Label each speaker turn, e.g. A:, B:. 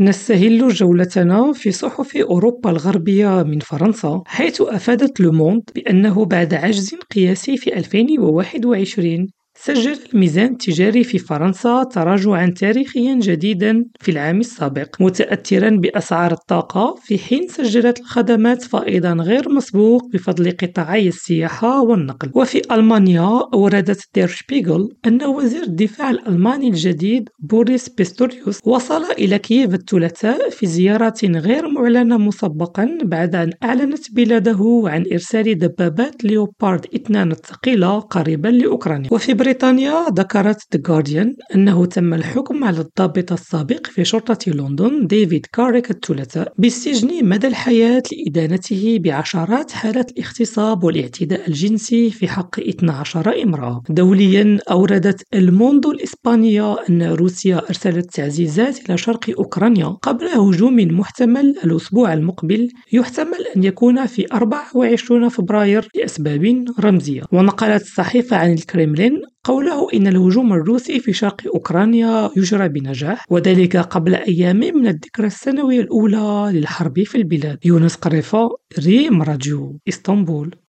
A: نستهل جولتنا في صحف أوروبا الغربية من فرنسا حيث أفادت لوموند بأنه بعد عجز قياسي في 2021 سجل الميزان التجاري في فرنسا تراجعا تاريخيا جديدا في العام السابق متأثرا بأسعار الطاقة في حين سجلت الخدمات فائضا غير مسبوق بفضل قطاعي السياحة والنقل. وفي ألمانيا أوردت دير شبيغل أن وزير الدفاع الألماني الجديد بوريس بيستوريوس وصل إلى كييف الثلاثاء في زيارة غير معلنة مسبقا بعد أن أعلنت بلاده عن إرسال دبابات ليوبارد 2 الثقيلة قريبا لأوكرانيا. وفي بريطانيا ذكرت The Guardian أنه تم الحكم على الضابط السابق في شرطة لندن ديفيد كاريك الثلاثاء بالسجن مدى الحياة لإدانته بعشرات حالات الاغتصاب والاعتداء الجنسي في حق 12 امرأة. دوليا أوردت الموندو الإسبانية أن روسيا أرسلت تعزيزات إلى شرق أوكرانيا قبل هجوم محتمل الأسبوع المقبل يحتمل أن يكون في 24 فبراير لأسباب رمزية. ونقلت الصحيفة عن الكريملين قوله إن الهجوم الروسي في شرق أوكرانيا يجرى بنجاح وذلك قبل أيام من الذكرى السنوية الأولى للحرب في البلاد. يونس قريفة ريم راديو إسطنبول.